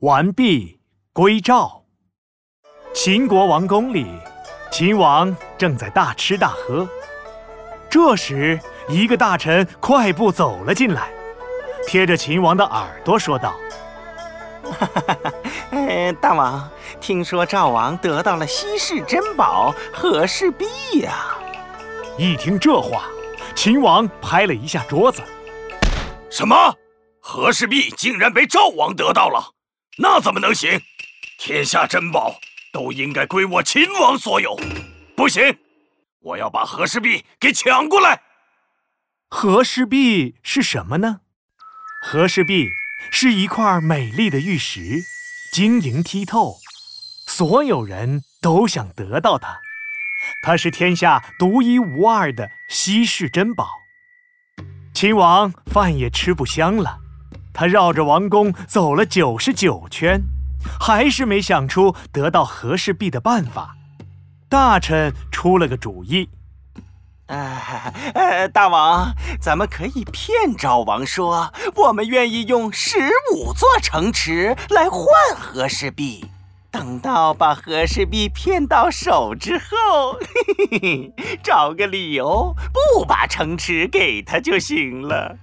完璧归赵。秦国王宫里，秦王正在大吃大喝。这时，一个大臣快步走了进来，贴着秦王的耳朵说道：“哈哈哈！哎，大王，听说赵王得到了稀世珍宝和氏璧呀！”一听这话，秦王拍了一下桌子：“什么？和氏璧竟然被赵王得到了？那怎么能行？天下珍宝都应该归我秦王所有！不行，我要把和氏璧给抢过来！”和氏璧是什么呢？和氏璧是一块美丽的玉石，晶莹剔透，所有人都想得到它。它是天下独一无二的稀世珍宝。秦王饭也吃不香了，他绕着王宫走了九十九圈，还是没想出得到和氏璧的办法。大臣出了个主意。哎，大王，咱们可以骗赵王说，我们愿意用十五座城池来换和氏璧。等到把和氏璧骗到手之后，嘿嘿嘿，找个理由不把城池给他就行了。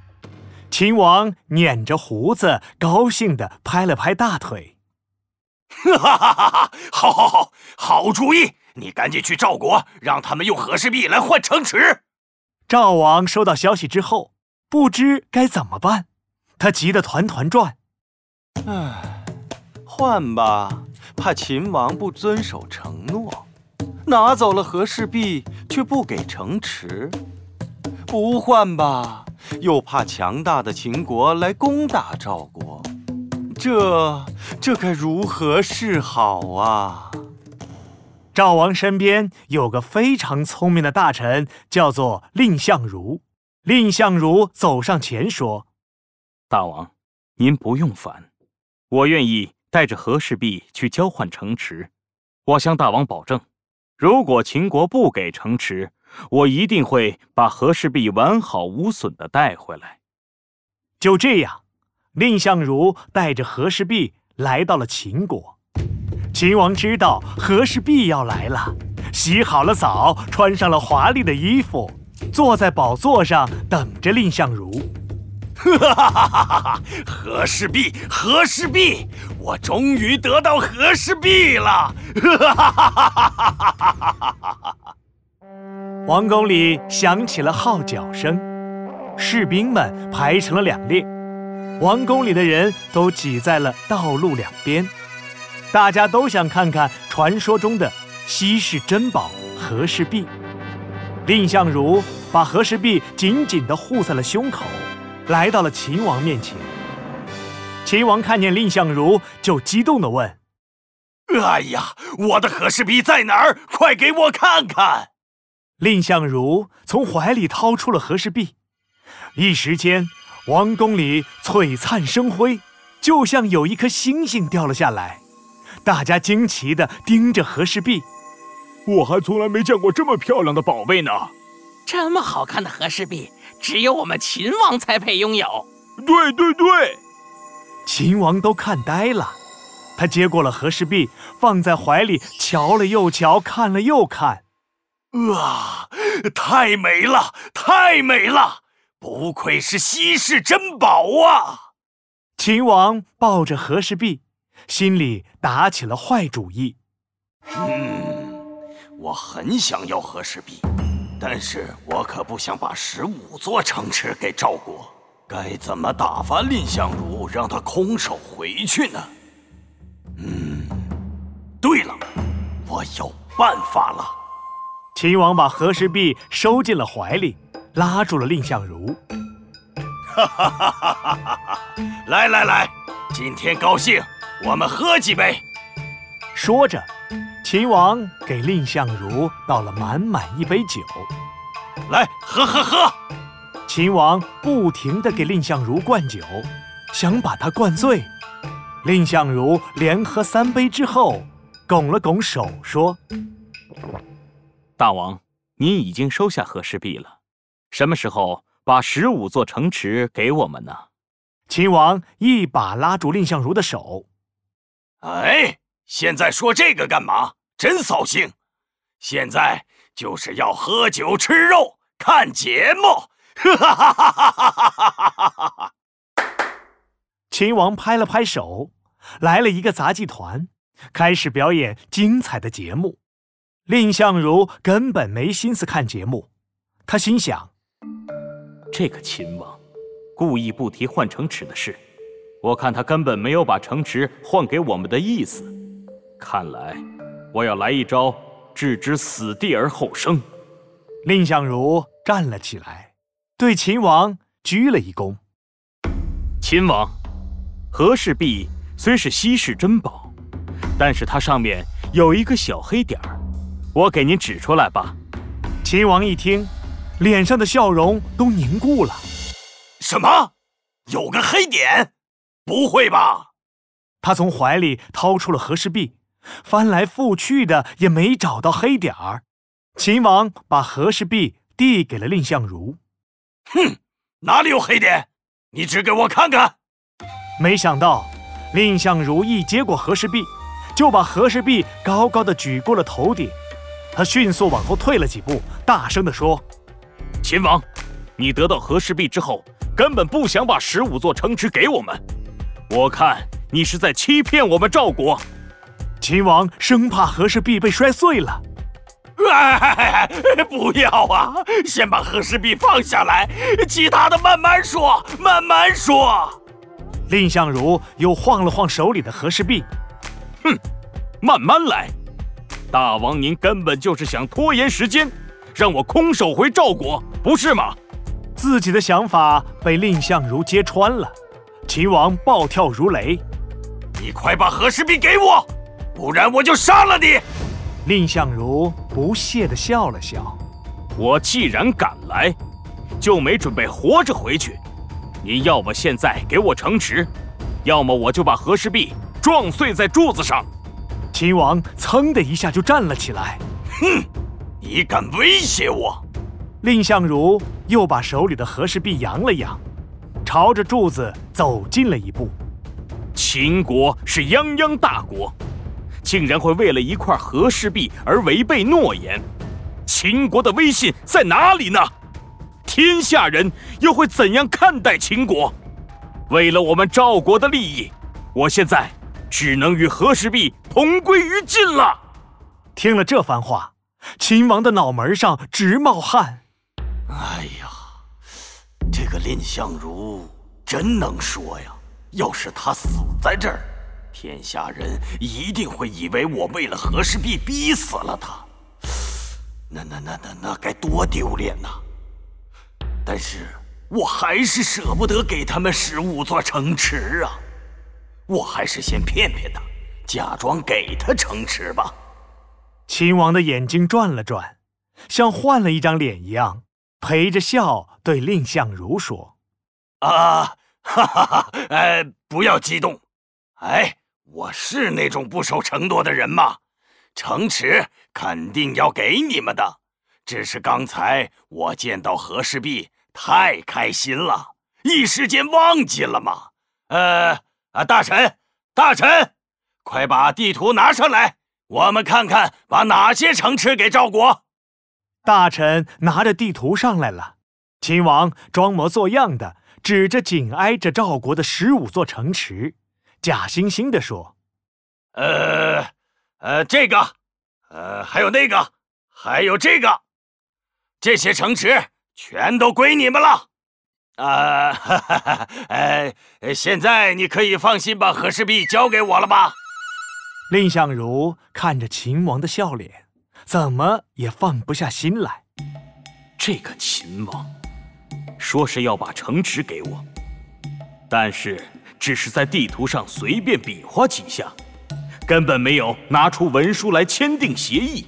秦王捻着胡子，高兴地拍了拍大腿。哈哈哈哈哈！好，好，好，好主意！你赶紧去赵国，让他们用和氏璧来换城池。赵王收到消息之后，不知该怎么办，他急得团团转。唉，换吧，怕秦王不遵守承诺，拿走了和氏璧却不给城池；不换吧，又怕强大的秦国来攻打赵国。这这该如何是好啊？赵王身边有个非常聪明的大臣，叫做蔺相如。蔺相如走上前说：“大王，您不用烦，我愿意带着和氏璧去交换城池。我向大王保证，如果秦国不给城池，我一定会把和氏璧完好无损的带回来。”就这样，蔺相如带着和氏璧来到了秦国。秦王知道和氏璧要来了，洗好了澡，穿上了华丽的衣服，坐在宝座上等着蔺相如。哈哈哈哈哈！和氏璧，和氏璧，我终于得到和氏璧了！哈哈哈哈哈哈！王宫里响起了号角声，士兵们排成了两列，王宫里的人都挤在了道路两边。大家都想看看传说中的稀世珍宝和氏璧。蔺相如把和氏璧紧紧地护在了胸口，来到了秦王面前。秦王看见蔺相如，就激动地问：“哎呀，我的和氏璧在哪儿？快给我看看！”蔺相如从怀里掏出了和氏璧，一时间，王宫里璀璨生辉，就像有一颗星星掉了下来。大家惊奇地盯着和氏璧，我还从来没见过这么漂亮的宝贝呢！这么好看的和氏璧，只有我们秦王才配拥有。对对对，秦王都看呆了。他接过了和氏璧，放在怀里，瞧了又瞧，看了又看。哇，太美了，太美了！不愧是稀世珍宝啊！秦王抱着和氏璧。心里打起了坏主意。嗯，我很想要和氏璧，但是我可不想把十五座城池给赵国。该怎么打发蔺相如，让他空手回去呢？嗯，对了，我有办法了。秦王把和氏璧收进了怀里，拉住了蔺相如。哈哈哈哈哈哈！来来来，今天高兴。我们喝几杯。说着，秦王给蔺相如倒了满满一杯酒。来，喝喝喝！秦王不停地给蔺相如灌酒，想把他灌醉。蔺相如连喝三杯之后，拱了拱手说：“大王，您已经收下和氏璧了，什么时候把十五座城池给我们呢？秦王一把拉住蔺相如的手，哎，现在说这个干嘛？真扫兴！现在就是要喝酒吃肉看节目，哈哈哈哈哈哈哈哈哈！秦王拍了拍手，来了一个杂技团，开始表演精彩的节目。蔺相如根本没心思看节目，他心想：这个秦王故意不提换城池的事，我看他根本没有把城池换给我们的意思。看来我要来一招，置之死地而后生。蔺相如站了起来。对秦王鞠了一躬。秦王，和氏璧虽是稀世珍宝，但是它上面有一个小黑点儿，我给您指出来吧。秦王一听，脸上的笑容都凝固了。什么？有个黑点？不会吧？他从怀里掏出了和氏璧，翻来覆去的也没找到黑点儿。秦王把和氏璧递给了蔺相如。哼，哪里有黑点？你指给我看看。没想到，蔺相如一接过和氏璧，就把和氏璧高高的举过了头顶。他迅速往后退了几步，大声地说：“秦王，你得到和氏璧之后，根本不想把十五座城池给我们。我看你是在欺骗我们赵国。”秦王生怕和氏璧被摔碎了。哎，不要啊！先把和氏璧放下来，其他的慢慢说，慢慢说。蔺相如又晃了晃手里的和氏璧，哼，慢慢来。大王您根本就是想拖延时间，让我空手回赵国，不是吗？自己的想法被蔺相如揭穿了，秦王暴跳如雷：“你快把和氏璧给我，不然我就杀了你！”蔺相如不屑地笑了笑：“我既然敢来，就没准备活着回去。您要么现在给我城池，要么我就把和氏璧撞碎在柱子上。”秦王噌的一下就站了起来：“哼，你敢威胁我？”蔺相如又把手里的和氏璧扬了扬，朝着柱子走近了一步。秦国是泱泱大国。竟然会为了一块和氏璧而违背诺言，秦国的威信在哪里呢？天下人又会怎样看待秦国？为了我们赵国的利益，我现在只能与和氏璧同归于尽了。听了这番话，秦王的脑门上直冒汗。哎呀，这个蔺相如真能说呀！要是他死在这儿。天下人一定会以为我为了和氏璧逼死了他，那那那那那该多丢脸呐！但是我还是舍不得给他们十五座城池啊！我还是先骗骗他，假装给他城池吧。秦王的眼睛转了转，像换了一张脸一样，陪着笑对蔺相如说：“啊，哈哈哈，哎，不要激动，哎。”我是那种不守承诺的人吗？城池肯定要给你们的，只是刚才我见到和氏璧太开心了，一时间忘记了嘛。呃啊，大臣，大臣，快把地图拿上来，我们看看把哪些城池给赵国。大臣拿着地图上来了，秦王装模作样的指着紧挨着赵国的十五座城池。假惺惺地说：“呃，呃，这个，呃，还有那个，还有这个，这些城池全都归你们了。啊，哈哈哈，呃，现在你可以放心把和氏璧交给我了吧？”蔺相如看着秦王的笑脸，怎么也放不下心来。这个秦王说是要把城池给我，但是。只是在地图上随便比划几下，根本没有拿出文书来签订协议。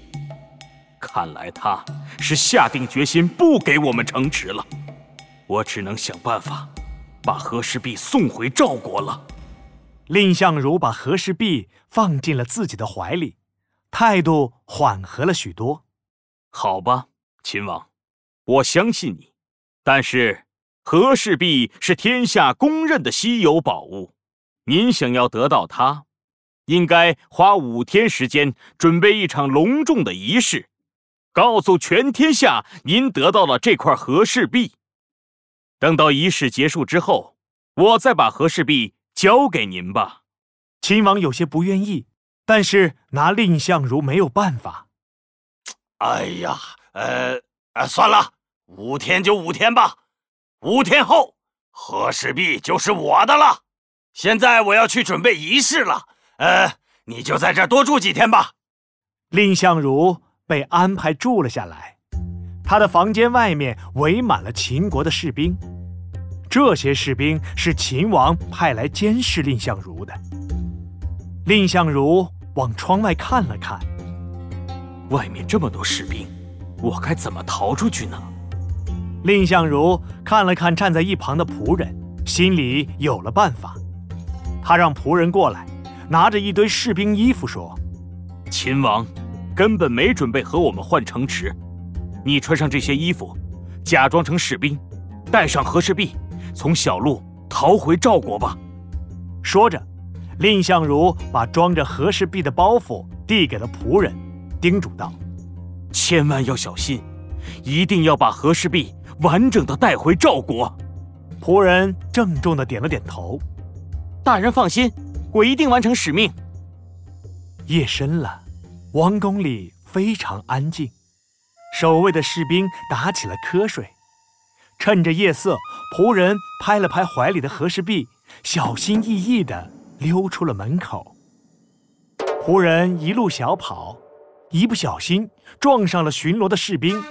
看来他是下定决心不给我们城池了。我只能想办法把和氏璧送回赵国了。蔺相如把和氏璧放进了自己的怀里，态度缓和了许多。好吧，秦王，我相信你，但是。和氏璧是天下公认的稀有宝物，您想要得到它，应该花五天时间准备一场隆重的仪式，告诉全天下您得到了这块和氏璧。等到仪式结束之后，我再把和氏璧交给您吧。秦王有些不愿意，但是拿蔺相如没有办法。哎呀，呃，呃，算了，五天就五天吧。五天后，和氏璧就是我的了。现在我要去准备仪式了。呃，你就在这多住几天吧。蔺相如被安排住了下来，他的房间外面围满了秦国的士兵。这些士兵是秦王派来监视蔺相如的。蔺相如往窗外看了看，外面这么多士兵，我该怎么逃出去呢？蔺相如看了看站在一旁的仆人，心里有了办法。他让仆人过来，拿着一堆士兵衣服说：“秦王根本没准备和我们换城池，你穿上这些衣服，假装成士兵，带上和氏璧，从小路逃回赵国吧。”说着。蔺相如把装着和氏璧的包袱递给了仆人，叮嘱道：“千万要小心，一定要把和氏璧完整的带回赵国。”仆人郑重的点了点头：“大人放心，我一定完成使命。”夜深了，王宫里非常安静，守卫的士兵打起了瞌睡。趁着夜色，仆人拍了拍怀里的和氏璧，小心翼翼的。溜出了门口，仆人一路小跑，一不小心撞上了巡逻的士兵。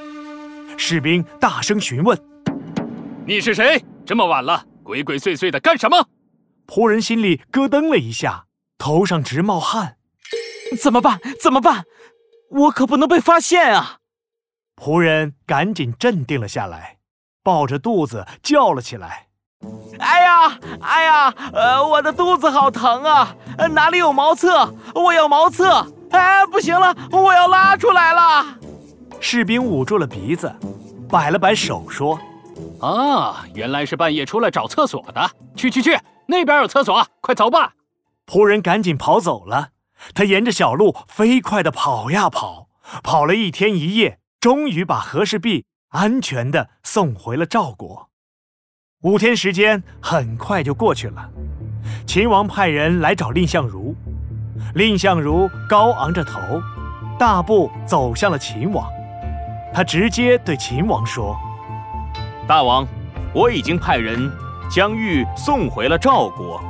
士兵大声询问：“你是谁？这么晚了，鬼鬼祟祟的干什么？”仆人心里咯噔了一下，头上直冒汗。怎么办？怎么办？我可不能被发现啊！仆人赶紧镇定了下来，抱着肚子叫了起来。哎呀，哎呀，呃，我的肚子好疼啊！哪里有茅厕？我要茅厕！哎，不行了，我要拉出来了！士兵捂住了鼻子，摆了摆手说：“啊，原来是半夜出来找厕所的。去去去，那边有厕所，快走吧！”仆人赶紧跑走了。他沿着小路飞快地跑呀跑，跑了一天一夜，终于把和氏璧安全地送回了赵国。五天时间很快就过去了，秦王派人来找蔺相如，蔺相如高昂着头，大步走向了秦王。他直接对秦王说：“大王，我已经派人将玉送回了赵国。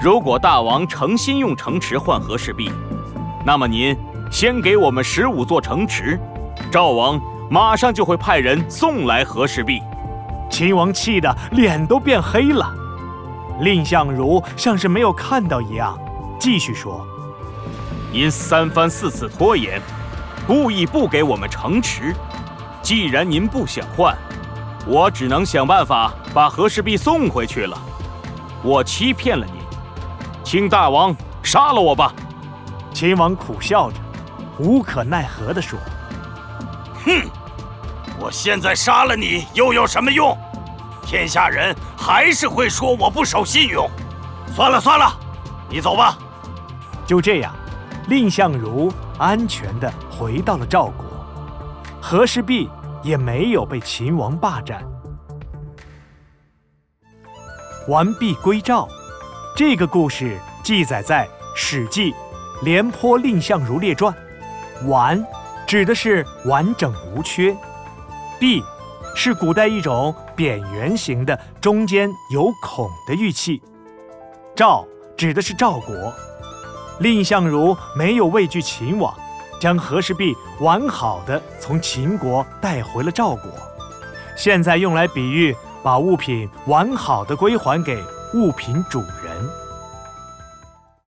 如果大王诚心用城池换和氏璧，那么您先给我们十五座城池，赵王马上就会派人送来和氏璧。”秦王气得脸都变黑了，蔺相如像是没有看到一样，继续说：“您三番四次拖延，故意不给我们城池。既然您不想换，我只能想办法把和氏璧送回去了。我欺骗了您，请大王杀了我吧。”秦王苦笑着，无可奈何地说：“哼。”我现在杀了你又有什么用？天下人还是会说我不守信用。算了算了，你走吧。就这样，蔺相如安全的回到了赵国，和氏璧也没有被秦王霸占。完璧归赵，这个故事记载在《史记·廉颇蔺相如列传》。完，指的是完整无缺。璧是古代一种扁圆形的、中间有孔的玉器。赵指的是赵国。蔺相如没有畏惧秦王，将和氏璧完好的从秦国带回了赵国。现在用来比喻把物品完好的归还给物品主